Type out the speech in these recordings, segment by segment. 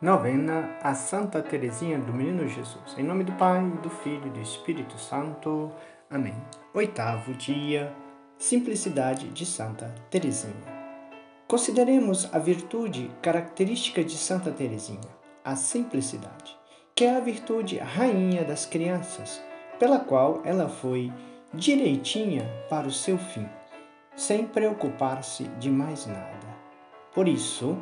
Novena a Santa Teresinha do Menino Jesus. Em nome do Pai, do Filho e do Espírito Santo. Amém. Oitavo dia. Simplicidade de Santa Teresinha. Consideremos a virtude característica de Santa Teresinha, a simplicidade, que é a virtude rainha das crianças, pela qual ela foi direitinha para o seu fim, sem preocupar-se de mais nada. Por isso,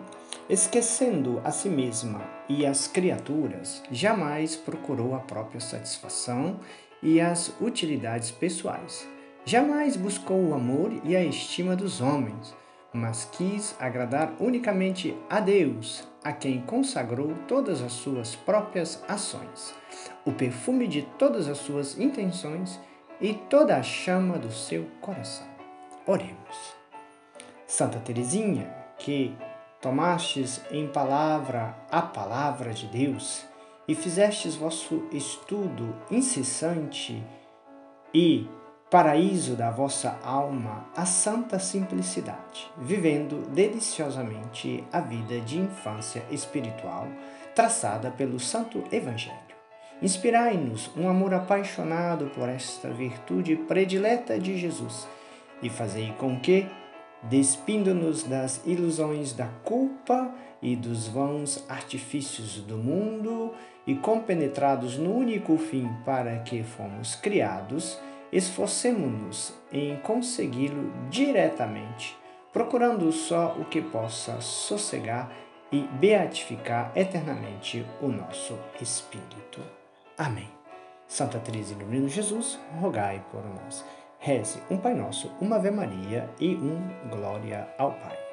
Esquecendo a si mesma e as criaturas, jamais procurou a própria satisfação e as utilidades pessoais. Jamais buscou o amor e a estima dos homens, mas quis agradar unicamente a Deus, a quem consagrou todas as suas próprias ações, o perfume de todas as suas intenções e toda a chama do seu coração. Oremos. Santa Teresinha, que tomastes em palavra a palavra de Deus e fizestes vosso estudo incessante e paraíso da vossa alma a santa simplicidade, vivendo deliciosamente a vida de infância espiritual traçada pelo Santo Evangelho. Inspirai-nos um amor apaixonado por esta virtude predileta de Jesus e fazei com que despindo-nos das ilusões da culpa e dos vãos artifícios do mundo e compenetrados no único fim para que fomos criados, esforcemo-nos em consegui-lo diretamente, procurando só o que possa sossegar e beatificar eternamente o nosso espírito. Amém. Santa Teresa Menino Jesus, rogai por nós. Reze um Pai Nosso, uma Ave Maria e um Glória ao Pai.